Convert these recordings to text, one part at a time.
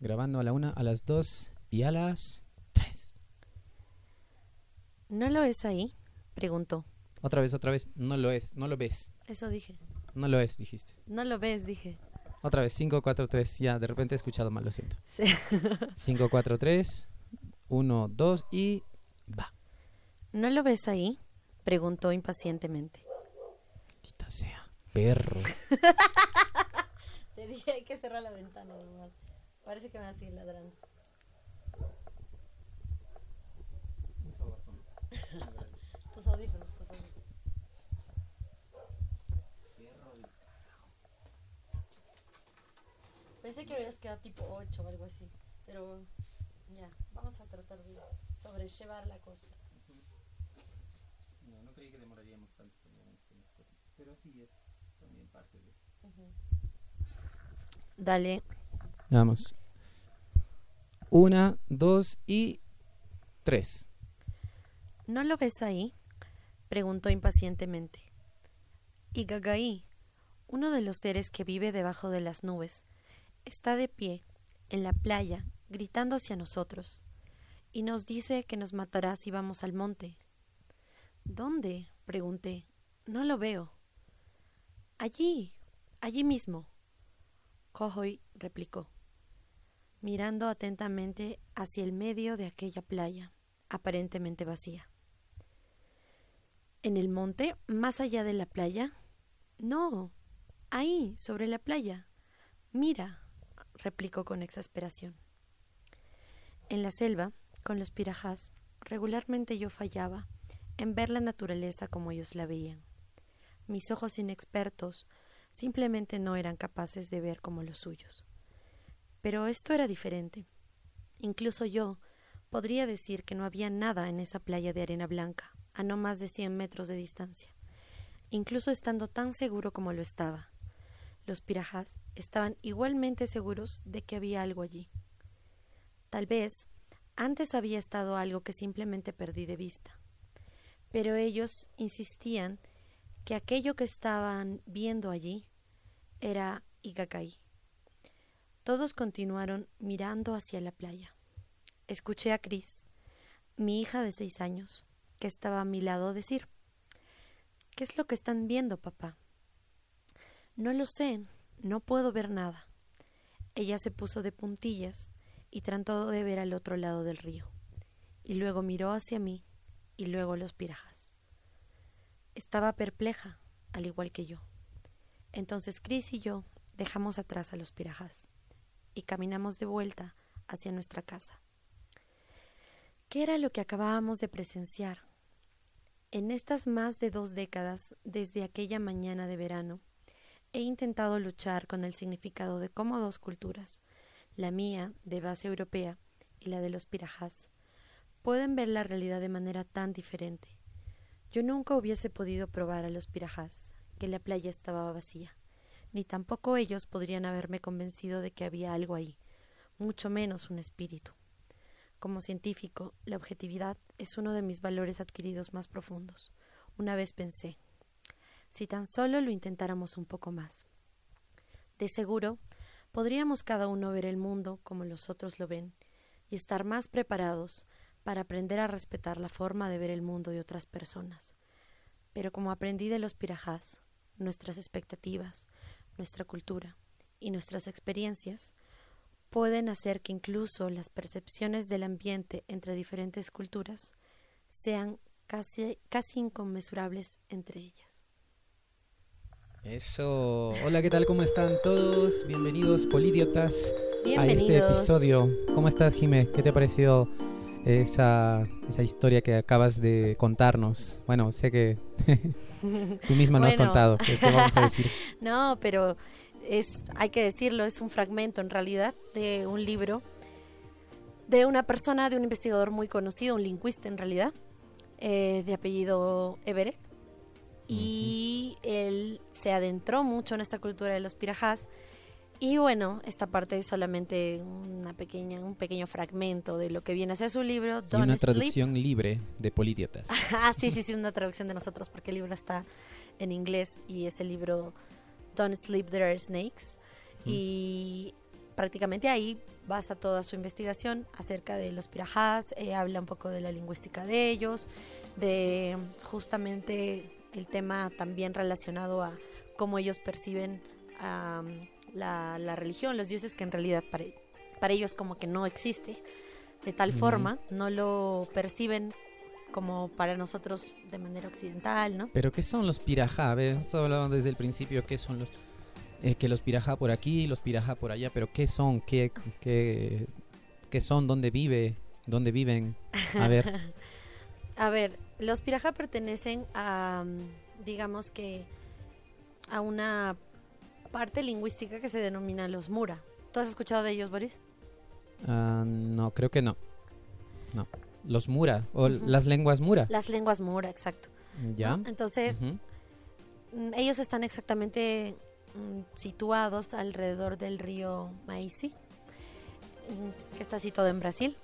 Grabando a la una, a las dos y a las tres. ¿No lo es ahí? Preguntó. Otra vez, otra vez. No lo es, no lo ves. Eso dije. No lo es, dijiste. No lo ves, dije. Otra vez, 5, 4, 3. Ya, de repente he escuchado mal, lo siento. Sí. 5, 4, 3. 1, 2 y va. ¿No lo ves ahí? Preguntó impacientemente. Maldita sea. Perro. Te dije hay que cerrar la ventana, normal. Parece que me va a seguir ladrando. tus audífonos, tus audífonos. Pensé que hubieras quedado tipo 8 o algo así, pero ya, vamos a tratar de sobrellevar la cosa. No, no creí que demoraríamos tanto en estas cosas. Pero sí es también parte de. Dale. Vamos. Una, dos y tres. ¿No lo ves ahí? preguntó impacientemente. Y Gagaí, uno de los seres que vive debajo de las nubes, está de pie en la playa, gritando hacia nosotros, y nos dice que nos matará si vamos al monte. ¿Dónde? pregunté. No lo veo. Allí, allí mismo. Cojoy replicó, mirando atentamente hacia el medio de aquella playa, aparentemente vacía. ¿En el monte, más allá de la playa? No, ahí, sobre la playa. Mira, replicó con exasperación. En la selva, con los pirajás, regularmente yo fallaba en ver la naturaleza como ellos la veían. Mis ojos inexpertos simplemente no eran capaces de ver como los suyos. Pero esto era diferente. Incluso yo podría decir que no había nada en esa playa de arena blanca, a no más de cien metros de distancia, incluso estando tan seguro como lo estaba. Los pirajás estaban igualmente seguros de que había algo allí. Tal vez antes había estado algo que simplemente perdí de vista. Pero ellos insistían que aquello que estaban viendo allí era Igakai. Todos continuaron mirando hacia la playa. Escuché a Chris, mi hija de seis años, que estaba a mi lado decir ¿Qué es lo que están viendo, papá? No lo sé, no puedo ver nada. Ella se puso de puntillas y trató de ver al otro lado del río, y luego miró hacia mí y luego los pirajas. Estaba perpleja, al igual que yo. Entonces Chris y yo dejamos atrás a los pirajas y caminamos de vuelta hacia nuestra casa. ¿Qué era lo que acabábamos de presenciar? En estas más de dos décadas, desde aquella mañana de verano, he intentado luchar con el significado de cómo dos culturas, la mía, de base europea, y la de los pirajás, pueden ver la realidad de manera tan diferente. Yo nunca hubiese podido probar a los pirajás que la playa estaba vacía, ni tampoco ellos podrían haberme convencido de que había algo ahí, mucho menos un espíritu. Como científico, la objetividad es uno de mis valores adquiridos más profundos. Una vez pensé, si tan solo lo intentáramos un poco más. De seguro, podríamos cada uno ver el mundo como los otros lo ven y estar más preparados para aprender a respetar la forma de ver el mundo de otras personas. Pero como aprendí de los pirajás, nuestras expectativas, nuestra cultura y nuestras experiencias pueden hacer que incluso las percepciones del ambiente entre diferentes culturas sean casi, casi inconmensurables entre ellas. Eso. Hola, ¿qué tal? ¿Cómo están todos? Bienvenidos, polidiotas, a este episodio. ¿Cómo estás, Jime? ¿Qué te ha parecido esa, esa historia que acabas de contarnos? Bueno, sé que tú misma nos has contado. ¿Qué, qué vamos a decir? No, pero es, hay que decirlo, es un fragmento en realidad de un libro de una persona, de un investigador muy conocido, un lingüista en realidad, eh, de apellido Everett. Y él se adentró mucho en esta cultura de los pirajás. Y bueno, esta parte es solamente una pequeña, un pequeño fragmento de lo que viene a ser su libro, Y Don't una Sleep. traducción libre de polidiotas. Ah, sí, sí, sí, una traducción de nosotros, porque el libro está en inglés y es el libro Don't Sleep There Are Snakes. Y prácticamente ahí basa toda su investigación acerca de los pirajás, eh, habla un poco de la lingüística de ellos, de justamente el tema también relacionado a cómo ellos perciben la, la, religión, los dioses que en realidad para, para ellos como que no existe de tal forma, no lo perciben como para nosotros de manera occidental, ¿no? Pero ¿qué son los pirajá? A ver, nosotros hablábamos desde el principio qué son los... Eh, que los pirajá por aquí, los pirajá por allá, pero ¿qué son? ¿Qué, qué, qué son? ¿Dónde vive? ¿Dónde viven? A ver. a ver, los pirajá pertenecen a, digamos que, a una parte lingüística que se denomina los mura. ¿Tú has escuchado de ellos, Boris? Ah, no, creo que no. No. Los mura, o las lenguas mura. Las lenguas mura, exacto. Ya. Entonces, mm, ellos están exactamente mm, situados alrededor del río Maici, mm, que está situado en Brasil.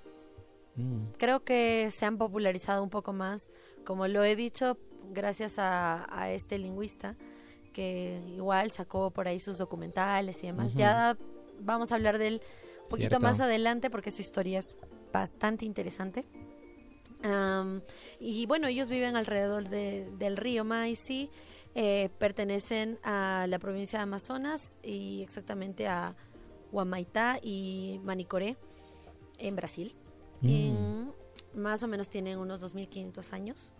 Creo que se han popularizado un poco más, como lo he dicho, gracias a, este lingüista que igual sacó por ahí sus documentales y demás. Ya vamos a hablar de él un poquito más adelante porque su historia es bastante interesante y bueno, ellos viven alrededor del río Maici, eh, pertenecen a la provincia de Amazonas y exactamente a Huamaitá y Manicoré en Brasil. Mm. más o menos tienen unos 2.500 años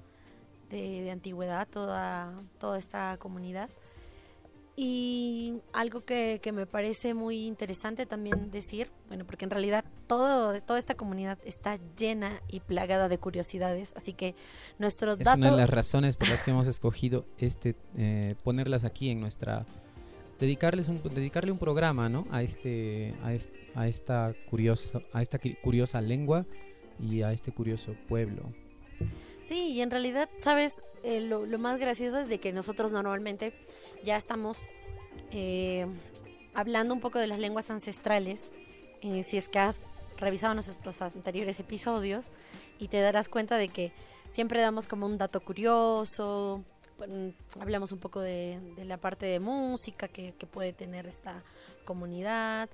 de, de, antigüedad toda, toda esta comunidad. Y algo que, que, me parece muy interesante también decir, bueno, porque en realidad todo, toda esta comunidad está llena y plagada de curiosidades, así que nuestro es una de las razones por las que hemos escogido este eh, ponerlas aquí en nuestra dedicarles un dedicarle un programa, ¿no? A este a, a esta curiosa a esta curiosa lengua y a este curioso pueblo. Sí, y en realidad, sabes, eh, lo, lo más gracioso es de que nosotros normalmente ya estamos eh, hablando un poco de las lenguas ancestrales. Eh, si es que has revisado nuestros anteriores episodios y te darás cuenta de que siempre damos como un dato curioso, hablamos un poco de, la parte de música que, puede tener esta comunidad,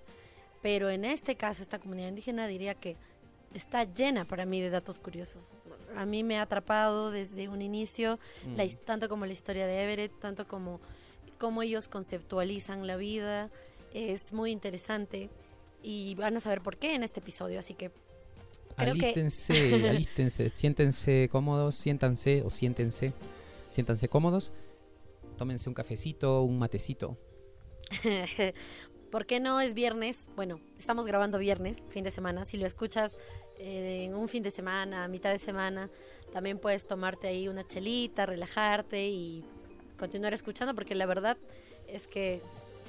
pero en este caso esta comunidad indígena diría que está llena para mí de datos curiosos. A mí me ha atrapado desde un inicio, la, mm. tanto como la historia de Everett, tanto como cómo ellos conceptualizan la vida. Es muy interesante y van a saber por qué en este episodio, así que creo alístense, alístense, siéntense cómodos, siéntanse o siéntense, siéntanse cómodos, tómense un cafecito, un matecito. ¿Por qué no es viernes? Bueno, estamos grabando viernes, fin de semana. Si lo escuchas eh, en un fin de semana, a mitad de semana, también puedes tomarte ahí una chelita, relajarte y continuar escuchando porque la verdad es que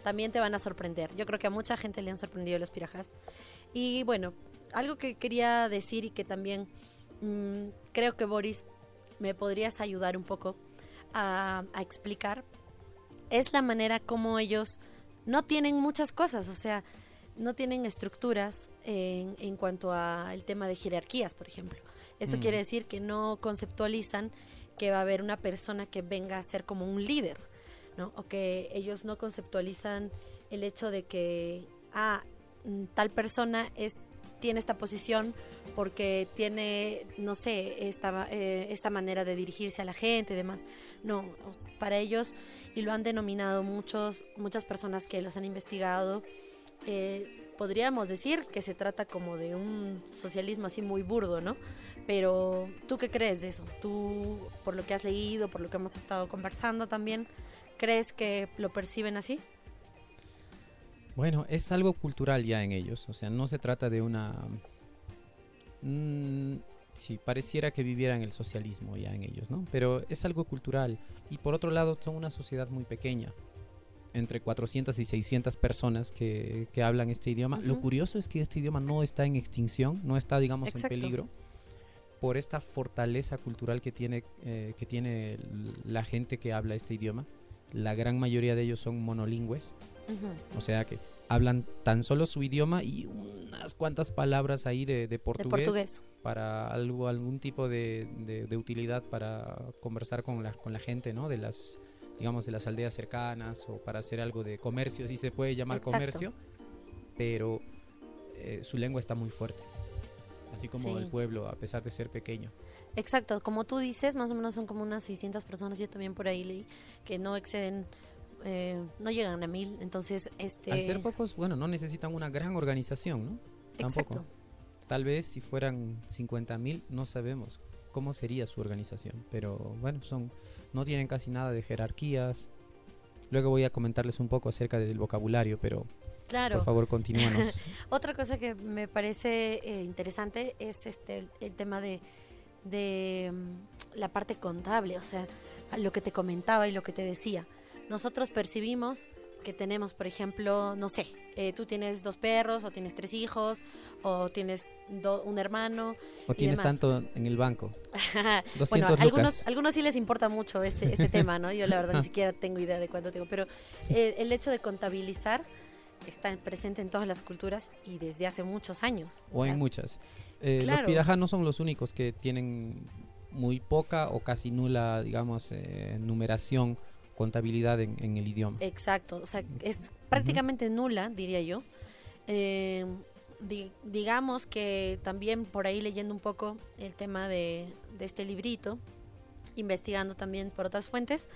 también te van a sorprender. Yo creo que a mucha gente le han sorprendido los pirajas. Y bueno, algo que quería decir y que también mm, creo que Boris me podrías ayudar un poco a, explicar es la manera como ellos no tienen muchas cosas, o sea, no tienen estructuras en, en cuanto al tema de jerarquías, por ejemplo. Eso mm. quiere decir que no conceptualizan que va a haber una persona que venga a ser como un líder, ¿no? O que ellos no conceptualizan el hecho de que, ah, mm, tal persona es tiene esta posición porque tiene, no sé, esta, eh, esta manera de dirigirse a la gente y demás. No, para ellos, y lo han denominado muchos, muchas personas que los han investigado, eh, podríamos decir que se trata como de un socialismo así muy burdo, ¿no? Pero ¿tú qué crees de eso? ¿Tú, por lo que has leído, por lo que hemos estado conversando también, crees que lo perciben así? Bueno, es algo cultural ya en ellos, o sea, no se trata de una... Mm, sí, pareciera que vivieran el socialismo ya en ellos, ¿no? Pero es algo cultural. Y por otro lado, son una sociedad muy pequeña entre 400 y 600 personas que, que hablan este idioma. Lo curioso es que este idioma no está en extinción, no está, digamos, en peligro por esta fortaleza cultural que tiene, eh, que tiene la gente que habla este idioma. La gran mayoría de ellos son monolingües, o sea que hablan tan solo su idioma y unas cuantas palabras ahí de, de, portugués, para algo, algún tipo de, de, utilidad para conversar con la, con la gente, ¿no? De las digamos, de las aldeas cercanas o para hacer algo de comercio, si se puede llamar comercio, pero eh, su lengua está muy fuerte. Así como Sí. el pueblo, a pesar de ser pequeño. Exacto, como tú dices, más o menos son como unas 600 personas, yo también por ahí leí, que no exceden, eh, no llegan a mil, entonces, este... Al ser pocos, bueno, no necesitan una gran organización, ¿no? Tampoco. Exacto. Tal vez si fueran 50.000 no sabemos cómo sería su organización, pero bueno, son no tienen casi nada de jerarquías. Luego voy a comentarles un poco acerca del vocabulario, pero Claro. por favor continúanos. Otra cosa que me parece eh, interesante es este el, el tema de, de mm, la parte contable, o sea, lo que te comentaba y lo que te decía. Nosotros percibimos que tenemos, por ejemplo, no sé, eh, tú tienes dos perros o tienes tres hijos o tienes do- un hermano. o tienes demás. tanto en el banco. 200 bueno, lucas. algunos, algunos sí les importa mucho este, este tema, ¿no? Yo la verdad ni siquiera tengo idea de cuánto tengo, pero eh, el hecho de contabilizar está presente en todas las culturas y desde hace muchos años. o sea, en muchas. Eh, Los claro. pirajas no son los únicos que tienen muy poca o casi nula, digamos, eh, numeración, contabilidad en, en el idioma. Exacto, o sea, es prácticamente nula, diría yo. Eh, di- digamos que también por ahí leyendo un poco el tema de, de este librito, investigando también por otras fuentes,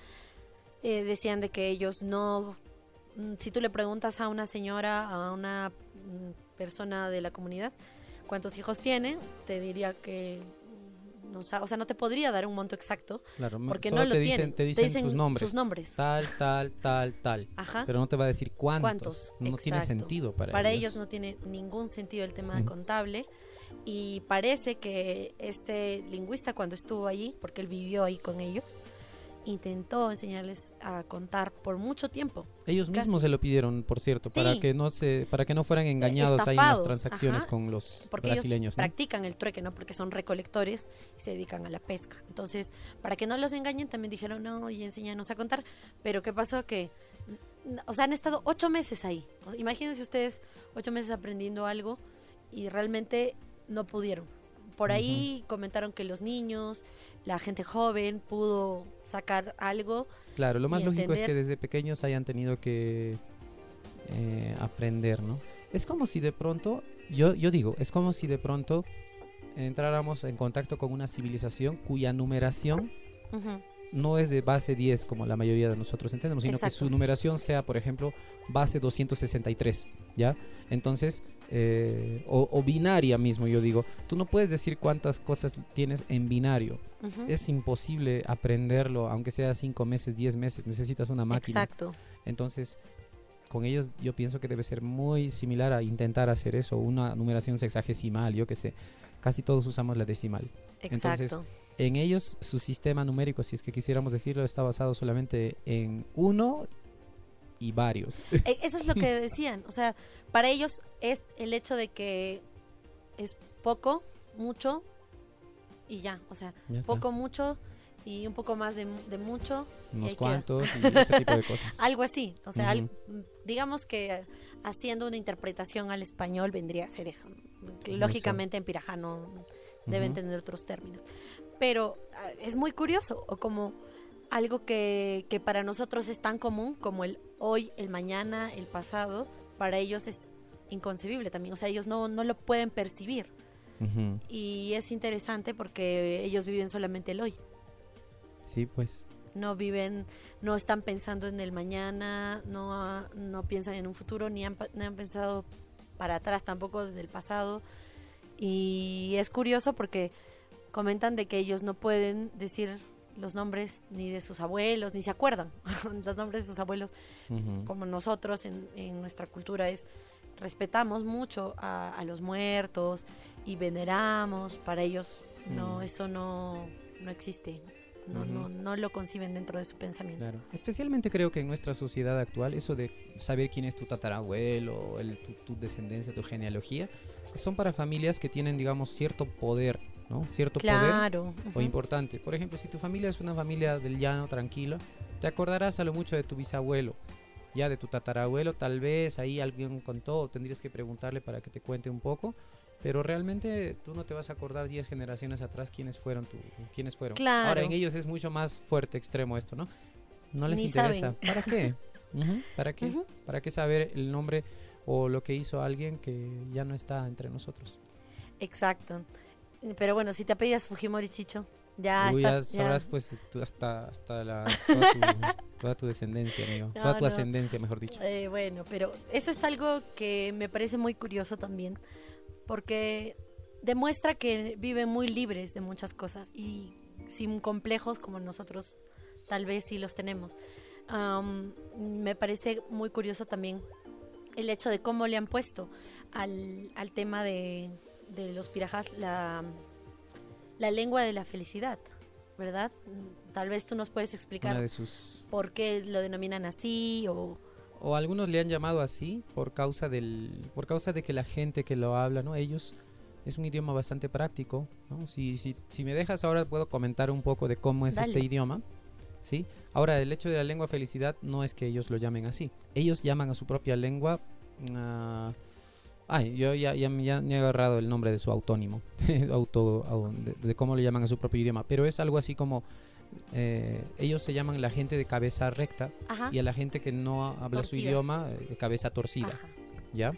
eh, decían de que ellos no, mm, si tú le preguntas a una señora, a una mm, persona de la comunidad, cuántos hijos tiene, te diría que, no, o sea, no te podría dar un monto exacto, Claro, porque no lo te tienen. dicen, te dicen, sus nombres. Sus nombres. Tal, tal, tal, tal. Ajá. Pero no te va a decir cuántos. ¿Cuántos? No tiene sentido para, Para ellos no tiene ningún sentido el tema Ujú. contable y parece que este lingüista cuando estuvo allí, porque él vivió ahí con ellos, intentó enseñarles a contar por mucho tiempo. Ellos casi. mismos se lo pidieron, por cierto, para que no se, para que no fueran engañados ahí en las transacciones ajá, con los Porque brasileños, ellos ¿no? practican el trueque, ¿no? Porque son recolectores y se dedican a la pesca. Entonces, para que no los engañen, también dijeron, no, y enséñanos a contar. Pero ¿qué pasó? Que, o sea, han estado ocho meses ahí. O sea, imagínense ustedes ocho meses aprendiendo algo y realmente no pudieron. Por ahí comentaron que los niños, la gente joven pudo sacar algo. Claro, lo más lógico es que desde pequeños hayan tenido que eh, aprender, ¿no? Es como si de pronto, yo, yo digo, es como si de pronto entráramos en contacto con una civilización cuya numeración. No es de base 10 como la mayoría de nosotros entendemos, sino que su numeración sea, por ejemplo, base 263, ¿ya? Entonces, eh, o, o binaria mismo, yo digo, tú no puedes decir cuántas cosas tienes en binario. Es imposible aprenderlo, aunque sea 5 meses, 10 meses, necesitas una máquina. Exacto. Entonces, con ellos yo pienso que debe ser muy similar a intentar hacer eso, una numeración sexagesimal, yo qué sé. Casi todos usamos la decimal. Entonces, Exacto. En ellos, su sistema numérico, si es que quisiéramos decirlo, está basado solamente en uno y varios. E- Eso es lo que decían. O sea, para ellos es el hecho de que es poco, mucho y ya. O sea, Ya poco, mucho y un poco más de, de mucho. y Unos queda. cuantos y ese tipo de cosas. Algo así. O sea, al- digamos que haciendo una interpretación al español vendría a ser eso. Lógicamente en Pirajá no deben tener otros términos. Pero ah, es muy curioso, o como algo que, que para nosotros es tan común como el hoy, el mañana, el pasado, para ellos es inconcebible también. O sea, ellos no, no lo pueden percibir. Y es interesante porque ellos viven solamente el hoy. Sí, pues. No viven, no están pensando en el mañana, no, no piensan en un futuro, ni han, ni han pensado para atrás tampoco del pasado. Y es curioso porque comentan de que ellos no pueden decir los nombres ni de sus abuelos, ni se acuerdan los nombres de sus abuelos, como nosotros en, en nuestra cultura es respetamos mucho a, a los muertos y veneramos, para ellos no, eso no, no existe, no, no, no lo conciben dentro de su pensamiento. Claro. Especialmente creo que en nuestra sociedad actual, eso de saber quién es tu tatarabuelo, el, tu, tu descendencia, tu genealogía, son para familias que tienen, digamos, cierto poder, ¿no? Cierto poder Claro. o ujú. importante. Por ejemplo, si tu familia es una familia del llano, tranquila, te acordarás a lo mucho de tu bisabuelo, ya de tu tatarabuelo, tal vez ahí alguien contó, tendrías que preguntarle para que te cuente un poco, pero realmente tú no te vas a acordar 10 generaciones atrás quiénes fueron tu, quiénes fueron. Claro. Ahora en ellos es mucho más fuerte, extremo esto, ¿no? No les Ni interesa. saben. ¿Para qué? ¿Para qué? ¿Para qué saber el nombre o lo que hizo alguien que ya no está entre nosotros. Exacto. Pero bueno, si te apellidas Fujimori Chicho, ya Uy, estás... ya ya- sabrás pues hasta, hasta la, toda, tu, toda tu descendencia, amigo. No, toda tu no. ascendencia, mejor dicho. Eh, bueno, pero eso es algo que me parece muy curioso también, porque demuestra que viven muy libres de muchas cosas y sin complejos como nosotros tal vez sí los tenemos. Me parece muy curioso también el hecho de cómo le han puesto al, al tema de, de los pirajas la, la lengua de la felicidad, ¿verdad? Tal vez tú nos puedes explicar sus por qué lo denominan así o... o algunos le han llamado así por causa del por causa de que la gente que lo habla no ellos es un idioma bastante práctico ¿no? si, si, si me dejas ahora puedo comentar un poco de cómo es Dale. este idioma sí ahora el hecho de la lengua felicidad no es que ellos lo llamen así ellos llaman a su propia lengua ah, ay yo ya, ya, ya- ya he agarrado el nombre de su autónimo auto au- de, de cómo le llaman a su propio idioma pero es algo así como eh, ellos se llaman la gente de cabeza recta Ajá. y a la gente que no habla su idioma eh, de cabeza torcida, Ajá. ¿ya?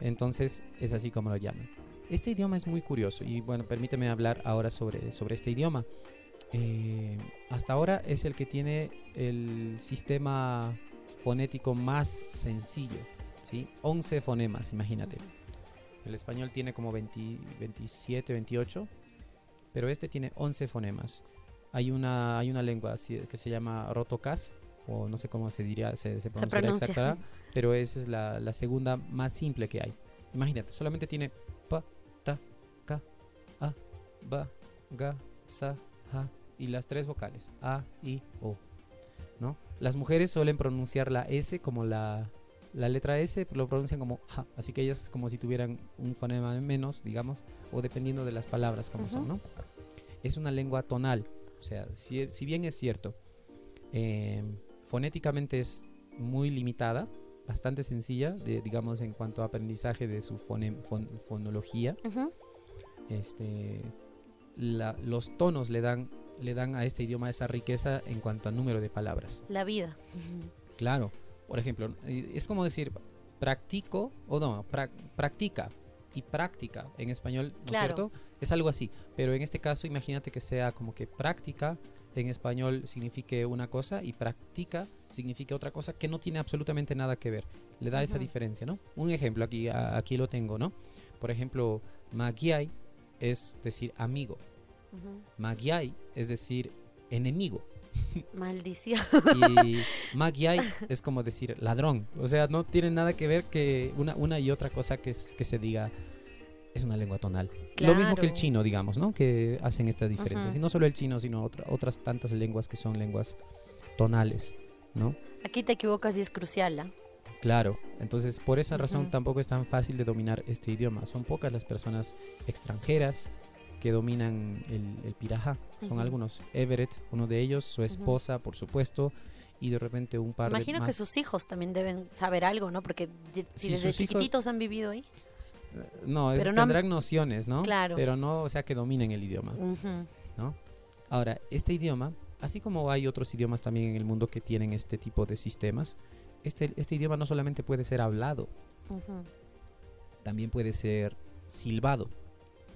Entonces es así como lo llaman. Este idioma es muy curioso y bueno, permíteme hablar ahora sobre, sobre este idioma. Eh, hasta ahora es el que tiene el sistema fonético más sencillo, ¿sí? 11 fonemas, imagínate. El español tiene como 20 27, 28, pero este tiene 11 fonemas. Hay una, hay una lengua que se llama rotocas, o no sé cómo se diría, se, se pronunciará pronuncia. exacta, pero esa es la, la segunda más simple que hay. Imagínate, solamente tiene pa, ta, ka, a, ba, ga, sa, ja y las tres vocales, a, i, o. ¿no? Las mujeres suelen pronunciar la S como la, la letra S, lo pronuncian como ja, así que ellas es como si tuvieran un fonema menos, digamos, o dependiendo de las palabras como son, Ujú. ¿no? Es una lengua tonal, o sea, si, si bien es cierto, eh, fonéticamente es muy limitada, bastante sencilla, de, digamos, en cuanto a aprendizaje de su fone- fon- fonología, Ujú. este, la- los tonos le dan, le dan a este idioma esa riqueza en cuanto a número de palabras. La vida. Claro. Por ejemplo, es como decir practico o no, prac- practica y práctica en español, ¿no Claro. cierto? Es algo así. Pero en este caso, imagínate que sea como que práctica en español signifique una cosa y práctica significa otra cosa que no tiene absolutamente nada que ver. Le da esa diferencia, ¿no? Un ejemplo aquí, a- aquí lo tengo, ¿no? Por ejemplo, magiai es decir amigo. Ujú. Magiai es decir enemigo. Maldición. Y Magyai es como decir ladrón. O sea, no tiene nada que ver que una, una y otra cosa que, es- que se diga es una lengua tonal. Lo mismo que el chino, digamos, ¿no? Que hacen estas diferencias. Y no solo el chino, sino otra- otras tantas lenguas que son lenguas tonales, ¿no? Aquí te equivocas y es crucial. ¿ah? Claro, entonces por esa razón tampoco es tan fácil de dominar este idioma. Son pocas las personas extranjeras que dominan el, el pirajá. Son algunos. Everett, uno de ellos, su esposa, por supuesto, y de repente un par Imagino de que más. sus hijos también deben saber algo, ¿no? Porque de- si desde hijos- chiquititos han vivido ahí. No, es- han- tendrán nociones, ¿no? Claro. Pero no, o sea, que dominen el idioma. ¿no? Ahora, este idioma, así como hay otros idiomas también en el mundo que tienen este tipo de sistemas, este, este idioma no solamente puede ser hablado, también puede ser silbado,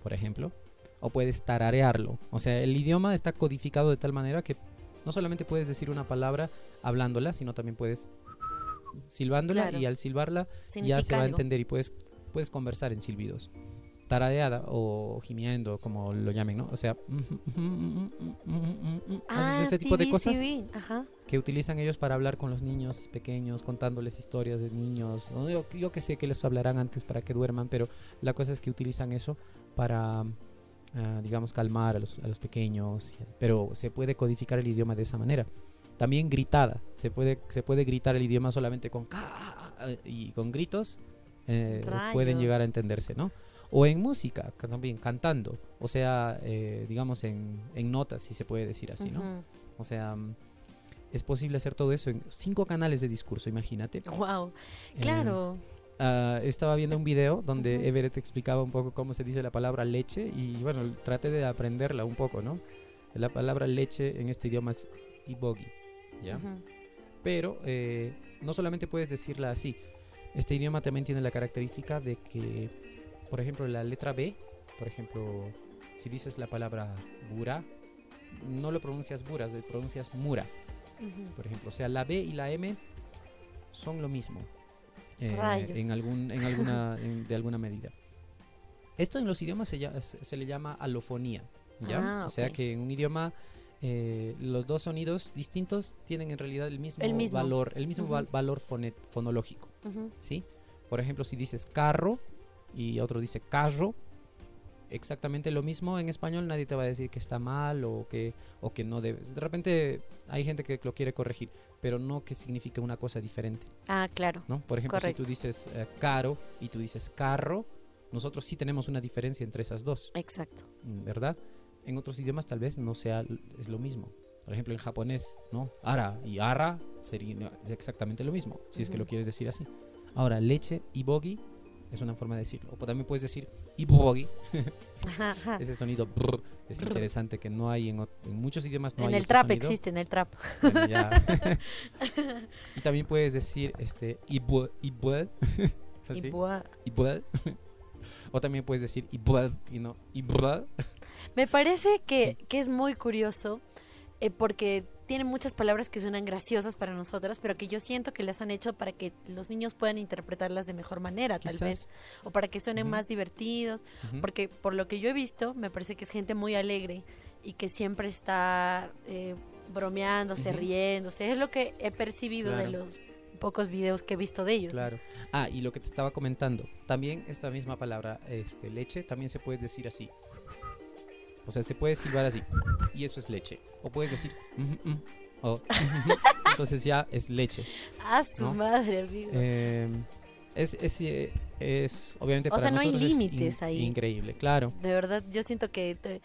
por ejemplo, o puedes tararearlo. O sea, el idioma está codificado de tal manera que no solamente puedes decir una palabra hablándola, sino también puedes silbándola Claro. y al silbarla Significa ya se va a entender y puedes, puedes conversar en silbidos. Tarareada o gimiendo, como lo llamen, ¿no? O sea, Ah, haces ese sí tipo de vi, cosas sí. Ajá. que utilizan ellos para hablar con los niños pequeños, contándoles historias de niños. Yo, yo que sé que les hablarán antes para que duerman, pero la cosa es que utilizan eso para, ah, digamos, calmar a los, a los pequeños. Pero se puede codificar el idioma de esa manera. También gritada. Se puede, se puede gritar el idioma solamente con ca y con gritos. eh, pueden llegar a entenderse, ¿no? O en música, ca- también cantando. O sea, eh, digamos en, en notas, si se puede decir así, ¿no? O sea, es posible hacer todo eso en cinco canales de discurso, imagínate. Wow. Eh, Ah, estaba viendo un video donde Ujú. Everett explicaba un poco cómo se dice la palabra leche y bueno, traté de aprenderla un poco, ¿no? La palabra leche en este idioma es ibogi, ¿ya? Ujú. Pero eh, no solamente puedes decirla así, Este idioma también tiene la característica de que, por ejemplo, la letra B, por ejemplo, si dices la palabra bura, no lo pronuncias buras, lo pronuncias mura, Ujú. por ejemplo. O sea, la B y la M son lo mismo. Eh, en algún, en alguna, en- de alguna medida. Esto en los idiomas se, se- se le llama alofonía. ¿ya? Ah, O sea que en un idioma eh, los dos sonidos distintos tienen en realidad el mismo, El mismo. valor, el mismo val- valor fone- fonológico. ¿sí? Por ejemplo, si dices carro y otro dice carro, exactamente lo mismo en español, nadie te va a decir que está mal o que, o que no debes. De repente hay gente que lo quiere corregir, pero no que signifique una cosa diferente, Ah, claro. ¿no? Por ejemplo, Correcto. si tú dices eh, caro y tú dices carro, nosotros sí tenemos una diferencia entre esas dos, Exacto. mm, ¿verdad? En otros idiomas tal vez no sea es lo mismo. Por ejemplo, en japonés, ¿no? Ara y ara sería exactamente lo mismo, si es que lo quieres decir así. Ahora, leche y bogi es una forma de decirlo. O también puedes decir ibogi, ese sonido brr, es interesante que no hay en, muchos idiomas. No en hay el trap sonido. existe, en el trap. Bueno, ya. y también puedes decir este ibu, ibuel, ibuel. o también puedes decir ibuel y no ibuel. Me parece que, que es muy curioso eh, porque tiene muchas palabras que suenan graciosas para nosotras, pero que yo siento que las han hecho para que los niños puedan interpretarlas de mejor manera, tal vez, o para que suenen más divertidos, porque por lo que yo he visto, me parece que es gente muy alegre y que siempre está eh, bromeándose, Ujú. riéndose. Es lo que he percibido de los pocos videos que he visto de ellos. Claro. Ah, y lo que te estaba comentando, también esta misma palabra, este, leche, también se puede decir así. O sea, se puede silbar así. Y eso es leche. O puedes decir, "Ujú, mm", o, entonces ya es leche. A su ¿No? madre, amigo. Eh, es, es, eh, es, obviamente O para sea, no hay es límites ahí. Increíble, claro. De verdad, yo siento que te-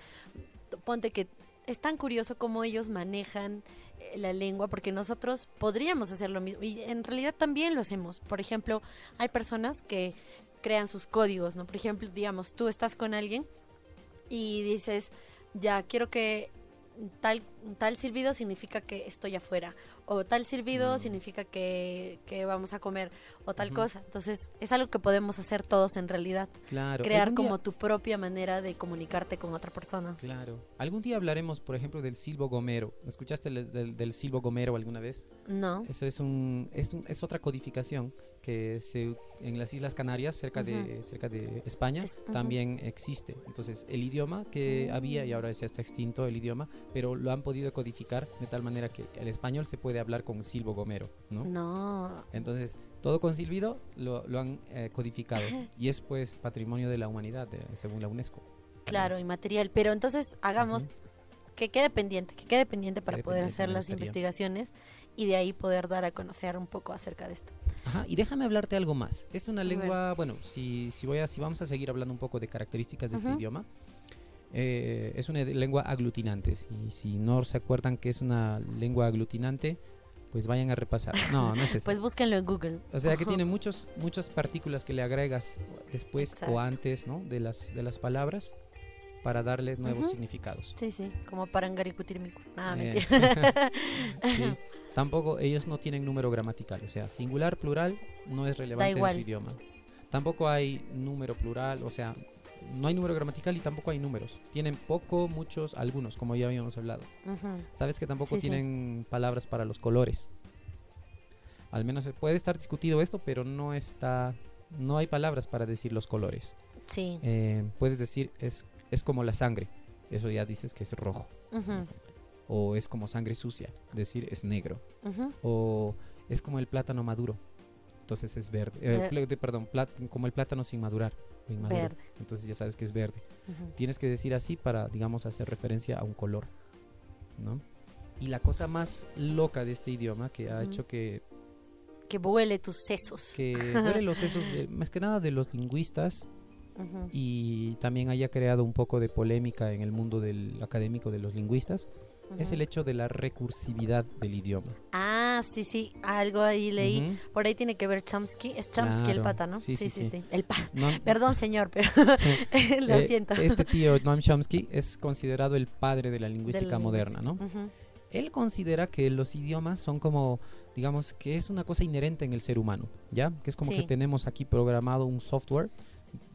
ponte que es tan curioso cómo ellos manejan eh, la lengua, porque nosotros podríamos hacer lo mismo y en realidad también lo hacemos. Por ejemplo, hay personas que crean sus códigos, ¿no? Por ejemplo, digamos, tú estás con alguien y dices, ya quiero que tal tal silbido significa que estoy afuera o tal silbido Mm. significa que, que vamos a comer o tal cosa. Entonces, es algo que podemos hacer todos en realidad Claro. crear día- como tu propia manera de comunicarte con otra persona. Claro. Algún día hablaremos, por ejemplo, del silbo gomero. ¿Escuchaste el- del, del silbo gomero alguna vez? No. Eso es un, es, un- es otra codificación que se, en las Islas Canarias, cerca de, cerca de España, Es- también existe. Entonces, el idioma que Mm. había y ahora ya está extinto el idioma, pero lo han podido codificar de tal manera que el español se puede hablar con silbo gomero, ¿no? No. Entonces, todo con silbido lo, lo han eh, codificado y es pues patrimonio de la humanidad, de- según la UNESCO. Claro, inmaterial. Pero entonces hagamos que quede pendiente, que quede pendiente para Quede poder pendiente, hacer las investigaciones y de ahí poder dar a conocer un poco acerca de esto. Ajá, y déjame hablarte algo más. Es una lengua, bueno, si, si, voy a, si vamos a seguir hablando un poco de características de este idioma, eh, es una lengua aglutinante. Y si no se acuerdan que es una lengua aglutinante, pues vayan a repasar. No, no es eso. Pues búsquenlo en Google. o sea que tiene muchos, muchas partículas que le agregas después Exacto. o antes ¿no? de, las, de las palabras para darle nuevos significados. Sí, sí, como para engaricutirmico. Nada, Eh, mentira. sí. Tampoco ellos no tienen número gramatical, o sea, singular, plural no es relevante en su idioma. Tampoco hay número plural, o sea, no hay número gramatical y tampoco hay números. Tienen poco, muchos, algunos, como ya habíamos hablado. Sabes que tampoco Sí, sí. tienen palabras para los colores. Al menos puede estar discutido esto, pero no está, no hay palabras para decir los colores. Sí. Eh, puedes decir es es como la sangre, eso ya dices que es rojo. O es como sangre sucia, decir es negro. o es como el plátano maduro. Entonces es verde. Eh, perdón, como el plátano sin madurar. inmaduro. Verde. Entonces ya sabes que es verde. Tienes que decir así para, digamos, hacer referencia a un color. ¿no? Y la cosa más loca de este idioma que ha hecho que, Que vuele tus sesos. que vuele los sesos, de- más que nada de los lingüistas, Ujú. y también haya creado un poco de polémica en el mundo del académico de los lingüistas, es Ujú. el hecho de la recursividad del idioma. Ah, sí, sí, algo ahí leí. Ujú. Por ahí tiene que ver Chomsky. Es Chomsky el Claro. pata, ¿no? Sí, sí, sí, sí. sí. El pa- No- Perdón, señor, pero lo Eh, siento. Este tío, Noam Chomsky, es considerado el padre de la lingüística Del moderna, ¿no? Ujú. él considera que los idiomas son como, digamos, que es una cosa inherente en el ser humano, ¿ya? Que es como que Sí. tenemos aquí programado un software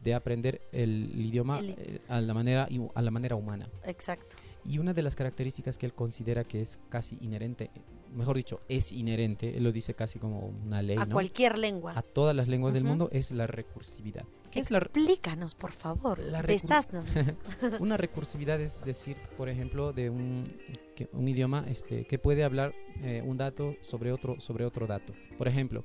de aprender el, idioma El- eh, a la manera a la manera humana. Exacto. Y una de las características que él considera que es casi inherente, mejor dicho, es inherente, él lo dice casi como una ley, A ¿no? cualquier lengua. A todas las lenguas del mundo es la recursividad. ¿Qué Explícanos, por favor. la. Una recursividad es decir, por ejemplo, de un, que- un idioma este, que puede hablar eh, un dato sobre otro, sobre otro dato. Por ejemplo,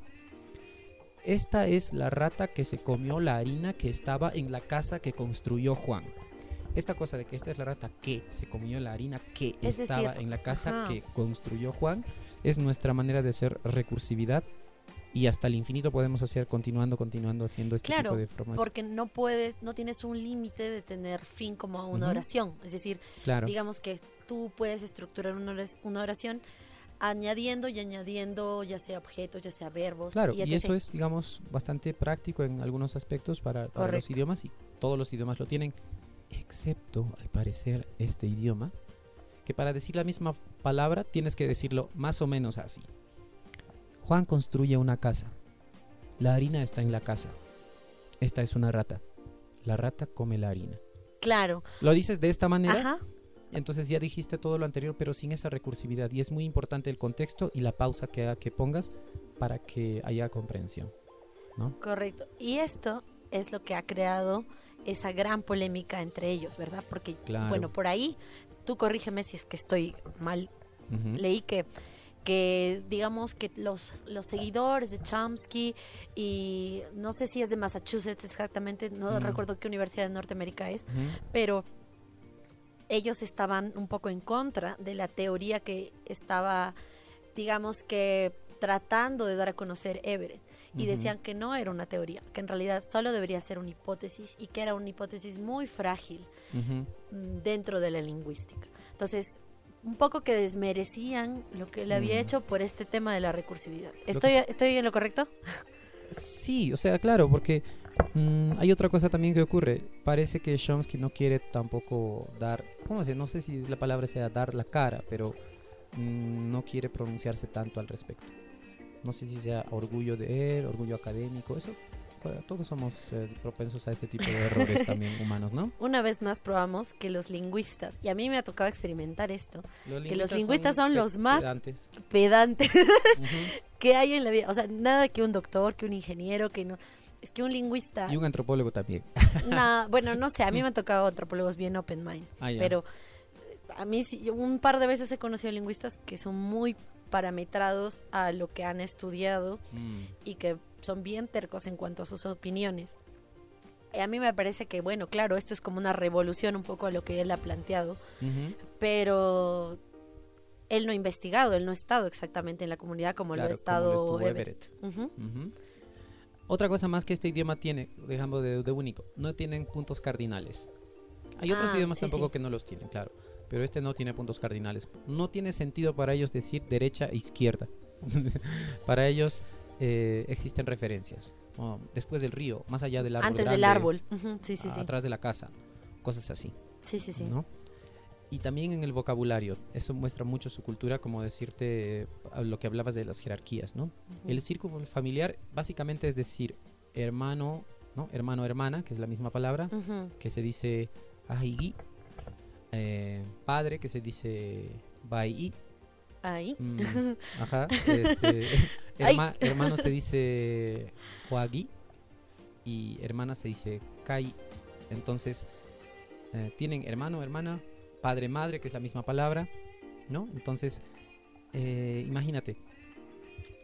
esta es la rata que se comió la harina que estaba en la casa que construyó Juan. Esta cosa de que esta es la rata que se comió la harina que Es estaba decir, en la casa ajá. que construyó Juan es nuestra manera de hacer recursividad y hasta el infinito podemos hacer continuando, continuando haciendo este Claro, tipo de formas. Porque no puedes, no tienes un límite de tener fin como una Ujú. oración. Es decir, Claro. digamos que tú puedes estructurar una una oración añadiendo y añadiendo ya sea objetos, ya sea verbos. Claro, y, y eso es, digamos, bastante práctico en algunos aspectos para, para los idiomas y todos los idiomas lo tienen, excepto, al parecer, este idioma, que para decir la misma palabra tienes que decirlo más o menos así. Juan construye una casa. La harina está en la casa. Esta es una rata. La rata come la harina. Claro. Lo dices de esta manera, Ajá. Entonces ya dijiste todo lo anterior, pero sin esa recursividad. Y es muy importante el contexto y la pausa que, que pongas para que haya comprensión. Correcto. Y esto es lo que ha creado esa gran polémica entre ellos, ¿verdad? Porque, Claro. bueno, por ahí, tú corrígeme si es que estoy mal. Leí que, que digamos que los, los seguidores de Chomsky y no sé si es de Massachusetts exactamente, no Mm. recuerdo qué universidad de Norteamérica es, pero ellos estaban un poco en contra de la teoría que estaba, digamos que tratando de dar a conocer Everett y decían que no era una teoría, que en realidad solo debería ser una hipótesis y que era una hipótesis muy frágil mm, dentro de la lingüística. Entonces, un poco que desmerecían lo que él había hecho por este tema de la recursividad. que ¿Estoy, ¿Estoy en lo correcto? Sí, o sea, claro, porque mm, hay otra cosa también que ocurre. Parece que Chomsky no quiere tampoco dar, ¿cómo se? No sé si la palabra sea dar la cara, pero mm, no quiere pronunciarse tanto al respecto. No sé si sea orgullo de él, orgullo académico, eso. Todos somos eh, propensos a este tipo de errores también humanos, ¿no? Una vez más probamos que los lingüistas, y a mí me ha tocado experimentar esto, Los Que los lingüistas son pe- los más- pedantes. pedantes Ujú. que hay en la vida. O sea, nada que un doctor, que un ingeniero, que no. Es que un lingüista. Y un antropólogo también. na- bueno, no sé, a mí me han tocado antropólogos bien open mind. Ah. Pero eh, a mí sí, un par de veces he conocido lingüistas que son muy parametrados a lo que han estudiado Mm, y que son bien tercos en cuanto a sus opiniones. Y a mí me parece que, bueno, claro, esto es como una revolución un poco a lo que él ha planteado, pero él no ha investigado, él no ha estado exactamente en la comunidad como lo ha Claro, como estado estuvo Everett. Everett. Ujú. Otra cosa más que este idioma tiene, dejando de, de único, no tienen puntos cardinales. Hay otros Ah, idiomas sí, tampoco sí. que no los tienen, claro. Pero este no tiene puntos cardinales. No tiene sentido para ellos decir derecha e izquierda. para ellos eh, existen referencias. Oh, después del río, más allá del árbol. Antes del árbol. Ujú, Sí, sí, sí. Atrás de la casa. Cosas así. Sí, sí, sí. ¿no? Y también en el vocabulario. Eso muestra mucho su cultura, como decirte eh, lo que hablabas de las jerarquías, ¿no? El círculo familiar básicamente es decir hermano, ¿no? Hermano, hermana, que es la misma palabra, que se dice ahigi. Eh, padre, que se dice bai. Ahí. Mm, ajá. este, herma- hermano se dice huagi. Y hermana se dice kai. Entonces, eh, tienen hermano, hermana, padre, madre, que es la misma palabra, ¿no? Entonces, eh, imagínate.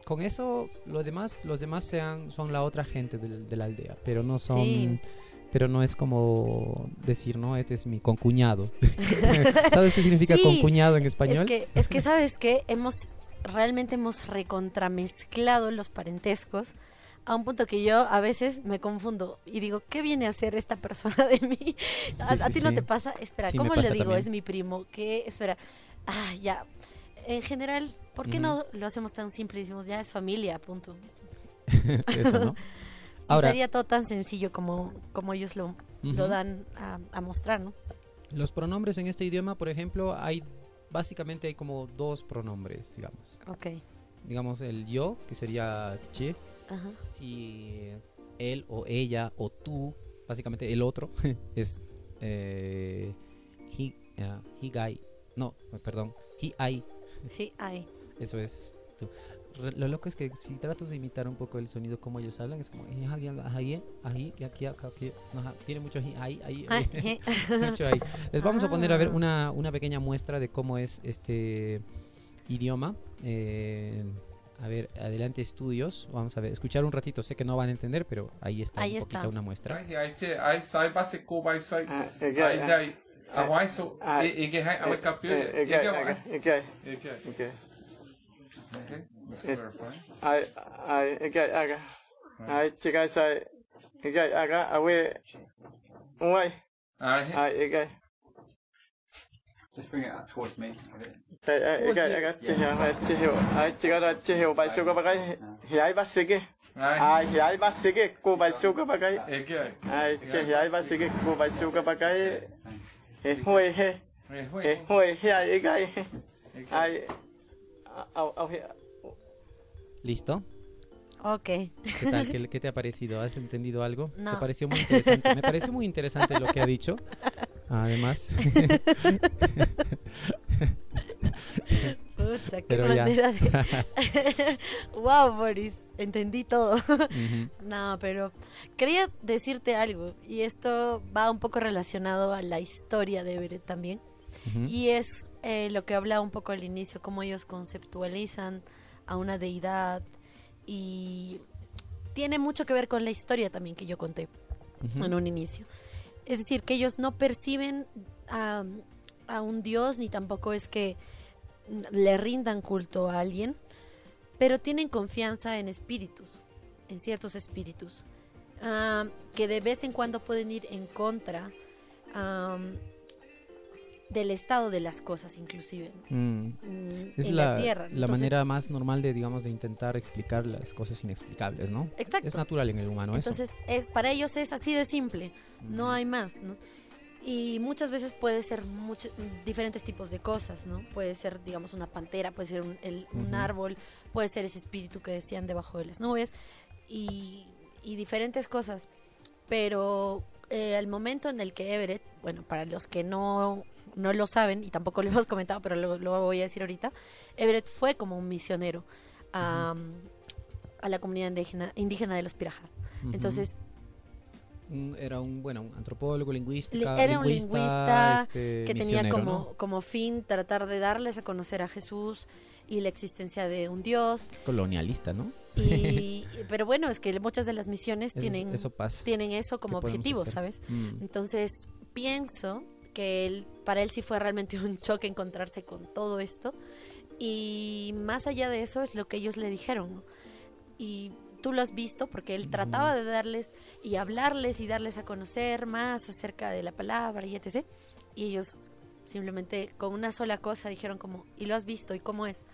Con eso, los demás, los demás sean, son la otra gente de, la aldea, pero no son, Sí. pero no es como decir, no, este es mi concuñado. ¿Sabes qué significa Sí, concuñado en español? Es que, es que sabes que hemos realmente hemos recontramezclado los parentescos a un punto que yo a veces me confundo y digo, ¿qué viene a hacer esta persona de mí? ¿A, Sí, a ti no te pasa? Espera, ¿cómo le digo? también. Es mi primo. ¿Qué? Espera. Ah, ya. En general, ¿por qué Ujú. no lo hacemos tan simple decimos, ya es familia, punto? Eso, ¿no? Sí, Ahora- sería todo tan sencillo como, como ellos lo, lo Ujú. dan a, a mostrar, ¿no? Los pronombres en este idioma, por ejemplo, hay básicamente hay como dos pronombres, digamos. Ok. Digamos el yo, que sería che, Ajá. y él o ella o tú, básicamente el otro, es eh, he, ah, he guy. No, perdón, he, I. Sí, ay. Eso es tú. Re- Lo loco es que si tratas de imitar un poco el sonido como ellos hablan, es como "Eh, ahí, ahí, aquí, acá, aquí". Tiene mucho ahí, ahí, mucho ahí. Les vamos a poner a ver Ah. una, una pequeña muestra de cómo es este idioma. Eh, a ver, adelante estudios. Vamos a ver, escuchar un ratito. Sé que no van a entender, pero ahí está Ahí un está. poquito una muestra. Just bring it up towards me. Tai, ai, ¿Listo? Ok. ¿Qué tal? ¿Qué, qué te ha parecido? ¿Has entendido algo? No. Me pareció muy interesante. Me pareció muy interesante lo que ha dicho. Además, Pucha, qué Pero ya. manera de... wow, Boris, entendí todo. no, pero quería decirte algo y esto va un poco relacionado a la historia de Everett también. Y es eh, lo que hablaba un poco al inicio, cómo ellos conceptualizan a una deidad y tiene mucho que ver con la historia también que yo conté en un inicio. Es decir, que ellos no perciben a, a un dios ni tampoco es que le rindan culto a alguien, pero tienen confianza en espíritus, en ciertos espíritus, ah, que de vez en cuando pueden ir en contra am, del estado de las cosas, inclusive Mm. mm, Es en la, la tierra. la Entonces, manera más normal de, digamos, de intentar explicar las cosas inexplicables, ¿no? Exacto. Es natural en el humano Entonces, es, para ellos es así de simple, no hay más, ¿no? Y muchas veces puede ser mucho- diferentes tipos de cosas, ¿no? Puede ser, digamos, una pantera, puede ser un, el- un Ujú. árbol, puede ser ese espíritu que decían debajo de las nubes y, y diferentes cosas. Pero eh, al momento en el que Everett, bueno, para los que no, no lo saben y tampoco lo hemos comentado, pero lo, lo voy a decir ahorita, Everett fue como un misionero a, a la comunidad indígena, indígena de los Pirajá. Ujú. Entonces, Un- era un, bueno, un antropólogo, lingüista, Li- era un lingüista este, que tenía como, ¿no? como fin tratar de darles a conocer a Jesús y la existencia de un Dios. Colonialista, ¿no? Y, pero bueno, es que muchas de las misiones Eso- tienen, eso pasa. tienen eso como objetivo, hacer? ¿sabes? Mm. Entonces, pienso que él, para él sí fue realmente un choque encontrarse con todo esto. Y más allá de eso es lo que ellos le dijeron. Y tú lo has visto porque él trataba de darles y hablarles y darles a conocer más acerca de la palabra y etc. Y ellos simplemente con una sola cosa dijeron como, ¿y lo has visto? ¿Y cómo es?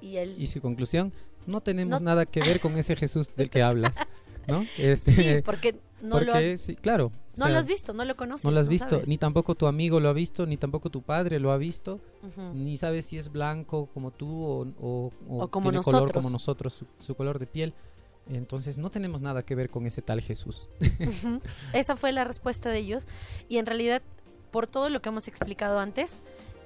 Y él... Y su conclusión, no tenemos No- nada que ver con ese Jesús del que hablas, ¿no? Este, Sí, porque no lo has, sí, claro. o no sea, lo has visto, no lo conoces. No lo has visto, sabes. ni tampoco tu amigo lo ha visto, ni tampoco tu padre lo ha visto, Ujú. ni sabes si es blanco como tú o, o, como tiene color nosotros. como nosotros, su, su color de piel. Entonces no tenemos nada que ver con ese tal Jesús. Esa fue la respuesta de ellos. Y en realidad, por todo lo que hemos explicado antes,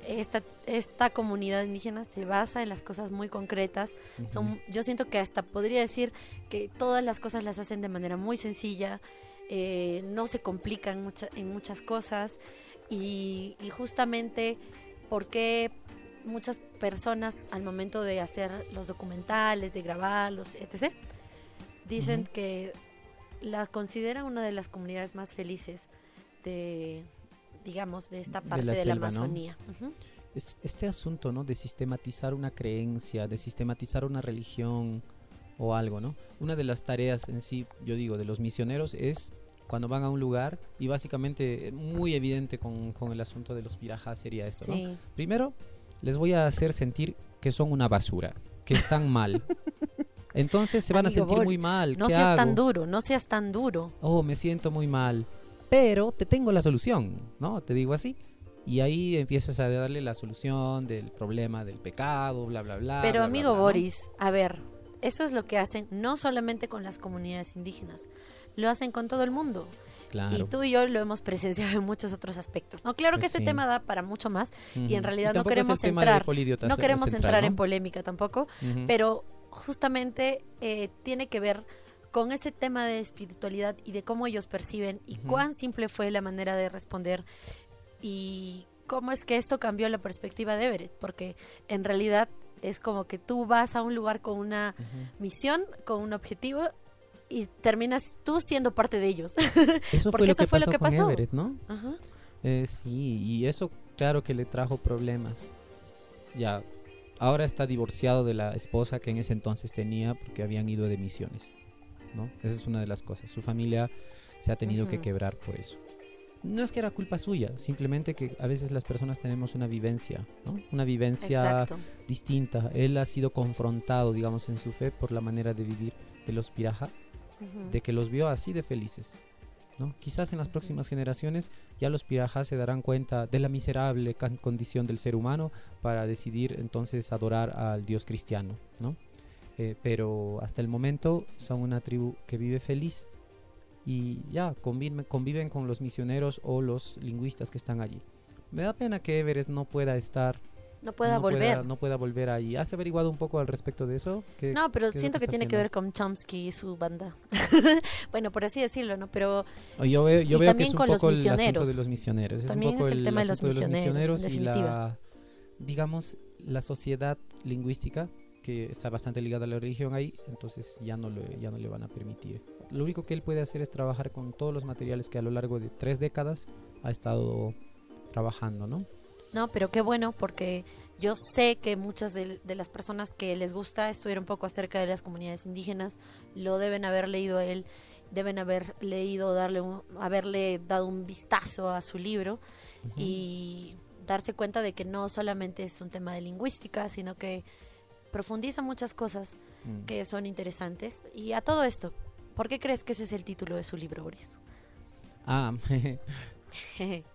esta, esta comunidad indígena se basa en las cosas muy concretas. Son, yo siento que hasta podría decir que todas las cosas las hacen de manera muy sencilla, eh, no se complican mucha- en muchas cosas y, y justamente porque muchas personas al momento de hacer los documentales, de grabarlos, etc., dicen que la consideran una de las comunidades más felices de, digamos, de esta De parte la de la. Amazonía. Es- este asunto, ¿no? De sistematizar una creencia, de sistematizar una religión o algo, ¿no? Una de las tareas en sí, yo digo, de los misioneros es cuando van a un lugar y básicamente eh, muy evidente con, con el asunto de los pirajas sería esto, ¿no? Primero, les voy a hacer sentir que son una basura, que están mal. Entonces se van a sentir Boris, muy mal. No ¿qué seas tan duro, no seas tan duro. Oh, me siento muy mal. Pero te tengo la solución, ¿no? Te digo así. Y ahí empiezas a darle la solución del problema del pecado, bla, bla, bla. Pero bla, bla, amigo bla, ¿no? Boris, a ver, eso es lo que hacen no solamente con las comunidades indígenas, lo hacen con todo el mundo. Claro. Y tú y yo lo hemos presenciado en muchos otros aspectos. No, claro que Pues este sí. tema da para mucho más y en realidad no es el queremos entrar, no eh, queremos central, entrar en ¿no? polémica tampoco, Ujú. pero justamente eh, tiene que ver con ese tema de espiritualidad y de cómo ellos perciben y cuán simple fue la manera de responder y cómo es que esto cambió la perspectiva de Everett, porque en realidad es como que tú vas a un lugar con una misión, con un objetivo y terminas tú siendo parte de ellos. Eso porque fue eso fue lo pasó que con pasó. Everett, ¿no? Ajá. Eh, sí, y eso claro que le trajo problemas. Ya, ahora está divorciado de la esposa que en ese entonces tenía porque habían ido de misiones, ¿no? Esa es una de las cosas. Su familia se ha tenido que quebrar por eso. No es que era culpa suya, simplemente que a veces las personas tenemos una vivencia, ¿no? Una vivencia Exacto. distinta. Él ha sido confrontado, digamos, en su fe por la manera de vivir de los piraja de que los vio así de felices. ¿no? Quizás en las próximas generaciones ya los pirajas se darán cuenta de la miserable condición del ser humano para decidir entonces adorar al Dios cristiano. ¿no? Eh, pero hasta el momento son una tribu que vive feliz y ya conviven, conviven con los misioneros o los lingüistas que están allí. Me da pena que Everett no pueda estar, no pueda no volver. Pueda, no pueda volver ahí. ¿Has averiguado un poco al respecto de eso? ¿Qué- No, pero siento que tiene que ver con Chomsky y su banda. bueno, por así decirlo, ¿no? Pero O Yo veo, yo Y veo que también es un con los el misioneros. de los misioneros. También es un poco es el tema de los misioneros, en y la, digamos, la sociedad lingüística que está bastante ligada a la religión ahí, entonces ya no, le, ya no le van a permitir. Lo único que él puede hacer es trabajar con todos los materiales que a lo largo de tres décadas ha estado trabajando, ¿no? No, pero qué bueno porque yo sé que muchas de, de las personas que les gusta estudiar un poco acerca de las comunidades indígenas lo deben haber leído a él, deben haber leído, darle un- haberle dado un vistazo a su libro Ujú. y darse cuenta de que no solamente es un tema de lingüística, sino que profundiza muchas cosas Mm. que son interesantes. Y a todo esto, ¿por qué crees que ese es el título de su libro, Boris? Ah,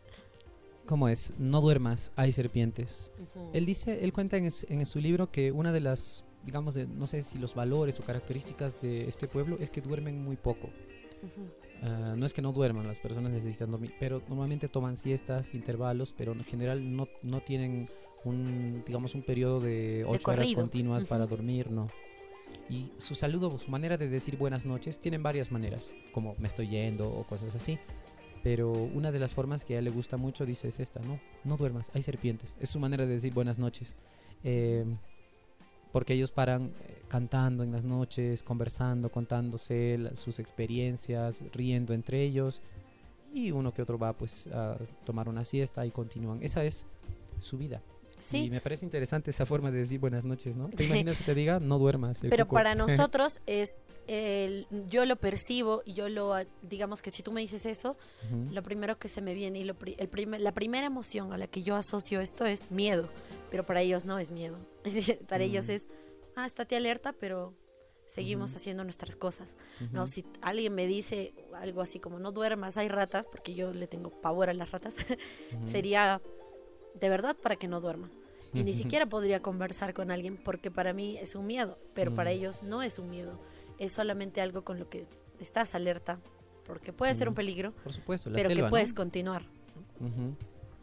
¿cómo es? No duermas, hay serpientes. Ujú. Él dice, él cuenta en, es- en su libro que una de las, digamos, de, no sé si los valores o características de este pueblo es que duermen muy poco. Ujú. Ah, no es que no duerman, las personas necesitan dormir, pero normalmente toman siestas, intervalos, pero en general no, no tienen un, digamos, un periodo de ocho horas continuas Ujú. para dormir, no. Y su saludo, su manera de decir buenas noches, tienen varias maneras, como me estoy yendo o cosas así. Pero una de las formas que a él le gusta mucho, dice, es esta, ¿no? No duermas, hay serpientes. Es su manera de decir buenas noches. Eh, porque ellos paran eh, cantando en las noches, conversando, contándose sus experiencias, riendo entre ellos. Y uno que otro va pues a tomar una siesta y continúan. Esa es su vida. Y Sí, me parece interesante esa forma de decir buenas noches, ¿no? ¿Te imaginas que te diga no duermas? pero cuco"? para nosotros es, el, yo lo percibo y yo lo, digamos que si tú me dices eso, Ujú. lo primero que se me viene y lo, el primer- la primera emoción a la que yo asocio esto es miedo, pero para ellos no es miedo. para ellos Mm. es, ah, estate alerta, pero seguimos Ujú. haciendo nuestras cosas. No, Ujú. si alguien me dice algo así como no duermas, hay ratas, porque yo le tengo pavor a las ratas, Ujú. sería de verdad para que no duerma. Y ni siquiera podría conversar con alguien porque para mí es un miedo, pero para Mm. ellos no es un miedo, es solamente algo con lo que estás alerta, porque puede ser un peligro, Por supuesto, la pero selva, que ¿no? puedes continuar.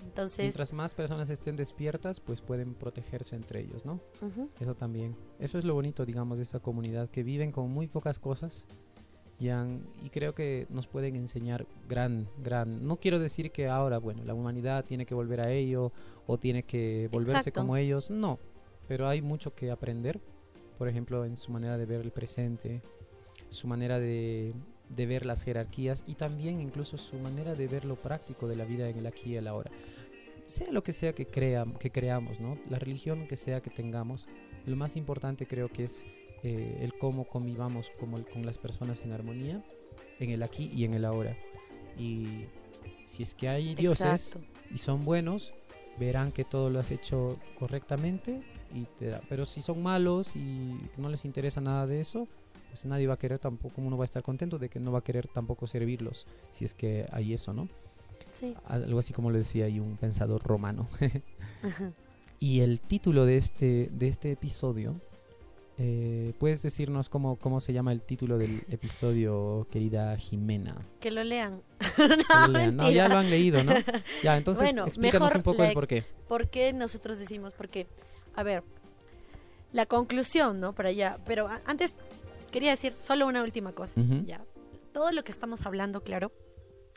Entonces, Mientras más personas estén despiertas, pues pueden protegerse entre ellos, ¿no? Eso también. Eso es lo bonito, digamos, de esta comunidad, que viven con muy pocas cosas y, creo que nos pueden enseñar gran, gran... No quiero decir que ahora, bueno, la humanidad tiene que volver a ello o tiene que volverse Exacto. como ellos, no, pero hay mucho que aprender, por ejemplo, en su manera de ver el presente, su manera de, de ver las jerarquías y también incluso su manera de ver lo práctico de la vida en el aquí y el ahora. Sea lo que sea que, cream- que creamos, ¿no? La religión que sea que tengamos, lo más importante creo que es eh, el cómo convivamos como el- con las personas en armonía, en el aquí y en el ahora. Y si es que hay dioses exacto. y son buenos, verán que todo lo has hecho correctamente y te da. Pero si son malos y no les interesa nada de eso, pues nadie va a querer tampoco, uno va a estar contento de que no va a querer tampoco servirlos, si es que hay eso, ¿no? Sí. algo así como lo decía ahí un pensador romano. y el título de este, de este episodio, eh, ¿puedes decirnos cómo, cómo se llama el título del episodio, querida Jimena? Que lo lean. Que no, lo lean. No, ya lo han leído, ¿no? Ya, entonces Bueno, explícanos mejor un poco el la- por qué. ¿Por qué nosotros decimos? Porque, a ver, la conclusión, ¿no? Para allá. Pero antes quería decir solo una última cosa. Ya. Todo lo que estamos hablando, claro,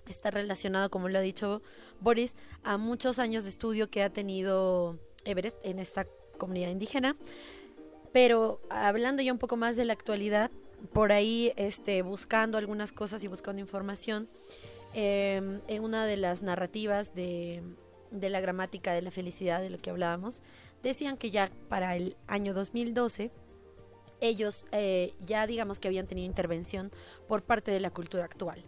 está relacionado, como lo ha dicho Boris, a muchos años de estudio que ha tenido Everett en esta comunidad indígena. Pero hablando ya un poco más de la actualidad, por ahí este, buscando algunas cosas y buscando información, eh, en una de las narrativas de, de la gramática de la felicidad, de lo que hablábamos, decían que ya para el año 2012 ellos eh, ya digamos que habían tenido intervención por parte de la cultura actual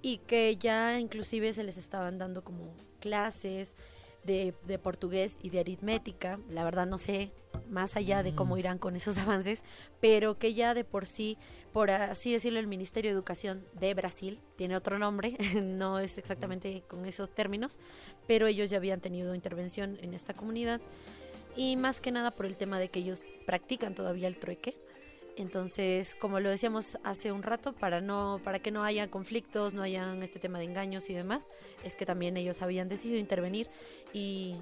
y que ya inclusive se les estaban dando como clases de, de portugués y de aritmética, la verdad no sé más allá de cómo Mm. irán con esos avances, pero que ya de por sí, por así decirlo, el Ministerio de Educación de Brasil, tiene otro nombre, no es exactamente con esos términos, pero ellos ya habían tenido intervención en esta comunidad y más que nada por el tema de que ellos practican todavía el trueque. Entonces, como lo decíamos hace un rato, para no para que no haya conflictos, no hayan este tema de engaños y demás, es que también ellos habían decidido intervenir y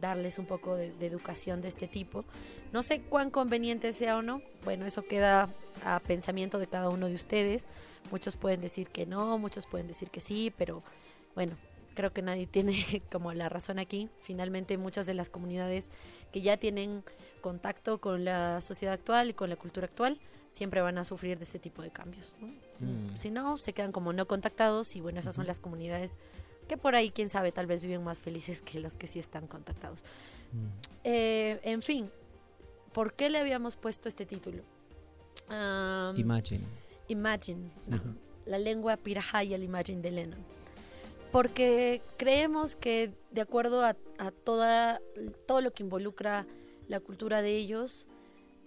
darles un poco de, de educación de este tipo. No sé cuán conveniente sea o no, bueno, eso queda a pensamiento de cada uno de ustedes. Muchos pueden decir que no, muchos pueden decir que sí, pero bueno, creo que nadie tiene como la razón aquí. Finalmente muchas de las comunidades que ya tienen contacto con la sociedad actual y con la cultura actual siempre van a sufrir de ese tipo de cambios. Mm. Si no, se quedan como no contactados y bueno, esas son las comunidades que por ahí, quién sabe, tal vez viven más felices que los que sí están contactados. Mm. Eh, en fin, ¿por qué le habíamos puesto este título? Am, Imagine. Imagine, la lengua pirajaya, el Imagine de Lennon. Porque creemos que de acuerdo a, toda, todo lo que involucra la cultura de ellos,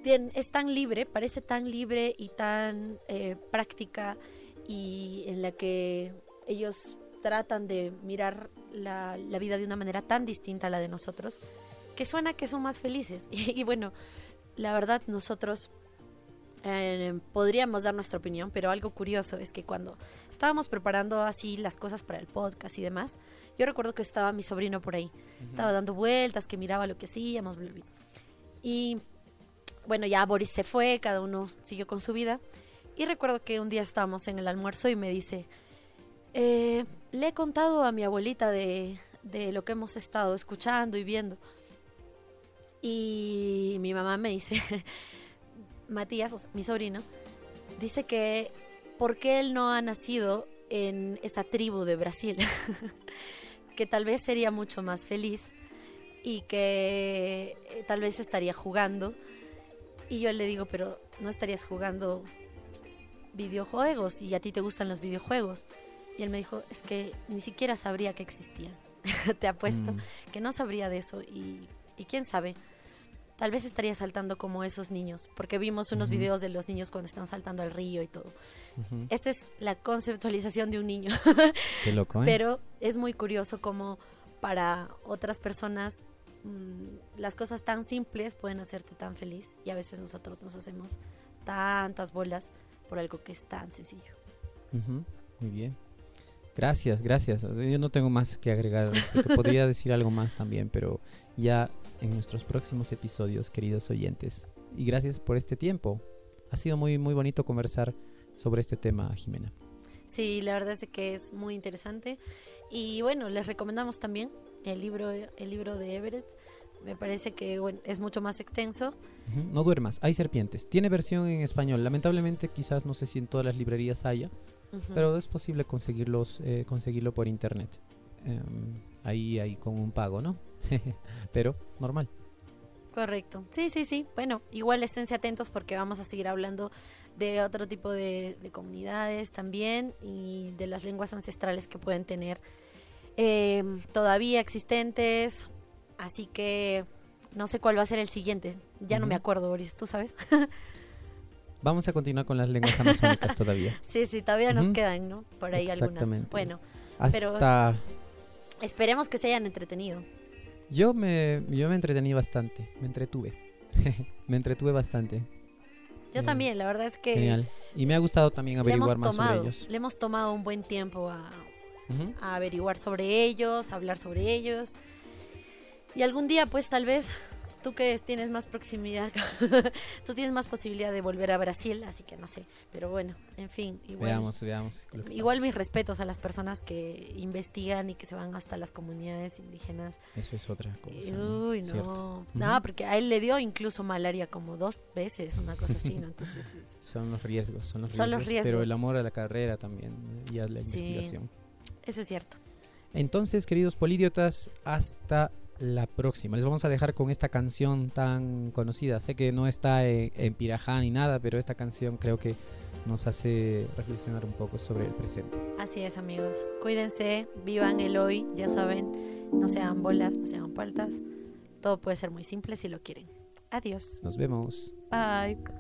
es tan libre, parece tan libre y tan eh, práctica y en la que ellos tratan de mirar la, la vida de una manera tan distinta a la de nosotros, que suena que son más felices. Y, bueno, la verdad nosotros eh, podríamos dar nuestra opinión, pero algo curioso es que cuando estábamos preparando así las cosas para el podcast y demás, yo recuerdo que estaba mi sobrino por ahí, estaba dando vueltas, que miraba lo que hacíamos, bla, bla. y bueno, ya Boris se fue, cada uno siguió con su vida, y recuerdo que un día estábamos en el almuerzo y me dice, eh, le he contado a mi abuelita de, de lo que hemos estado escuchando y viendo. Y mi mamá me dice, Matías, o sea, mi sobrino, dice que por qué él no ha nacido en esa tribu de Brasil, que tal vez sería mucho más feliz y que eh, tal vez estaría jugando. Y yo le digo, pero no estarías jugando videojuegos y a ti te gustan los videojuegos. Y él me dijo, es que ni siquiera sabría que existían. te apuesto Mm. que no sabría de eso y, y quién sabe. Tal vez estaría saltando como esos niños, porque vimos unos videos de los niños cuando están saltando al río y todo. Ujú. Esta es la conceptualización de un niño, Qué loco, ¿eh? pero es muy curioso como para otras personas mm, las cosas tan simples pueden hacerte tan feliz y a veces nosotros nos hacemos tantas bolas por algo que es tan sencillo. Muy bien. Gracias, gracias. O sea, yo no tengo más que agregar. podría decir algo más también, pero ya en nuestros próximos episodios, queridos oyentes. Y gracias por este tiempo. Ha sido muy, muy bonito conversar sobre este tema, Jimena. Sí, la verdad es que es muy interesante. Y bueno, les recomendamos también el libro, el libro de Everett. Me parece que bueno, es mucho más extenso. No duermas, hay serpientes. Tiene versión en español. Lamentablemente, quizás no sé si en todas las librerías haya, pero es posible conseguirlos, eh, conseguirlo por internet. Em, ahí, ahí con un pago, ¿no? pero normal. Correcto. Sí, sí, sí. Bueno, igual esténse atentos porque vamos a seguir hablando de otro tipo de, de comunidades también y de las lenguas ancestrales que pueden tener eh, todavía existentes. Así que no sé cuál va a ser el siguiente. Ya no me acuerdo, Boris, ¿tú sabes? Vamos a continuar con las lenguas amazónicas todavía. sí, sí, todavía nos quedan, ¿no? Por ahí algunas. Bueno, Hasta Pero- Esperemos que se hayan entretenido. Yo me, yo me entretení bastante, me entretuve. me entretuve bastante. Yo Sí. también, la verdad es que Genial. Y me ha gustado también averiguar más tomado, sobre ellos. le hemos tomado un buen tiempo a, a averiguar sobre ellos, a hablar sobre ellos. Y algún día, pues tal vez, tú que tienes más proximidad, tú tienes más posibilidad de volver a Brasil, así que no sé. Pero bueno, en fin, igual. Veamos, veamos. Igual mis respetos a las personas que investigan y que se van hasta las comunidades indígenas. Eso es otra cosa. Uy, no. No, porque a él le dio incluso malaria como dos veces, una cosa así, ¿no? Entonces, es- Son los riesgos, son los Son riesgos. los Pero riesgos. el amor a la carrera también y a la Sí. investigación. eso es cierto. Entonces, queridos polidiotas, hasta la próxima. Les vamos a dejar con esta canción tan conocida. Sé que no está en, en Pirajá ni nada, pero esta canción creo que nos hace reflexionar un poco sobre el presente. Así es, amigos. Cuídense, vivan el hoy, ya saben. No sean bolas, no sean paltas. Todo puede ser muy simple si lo quieren. Adiós. Nos vemos. Bye.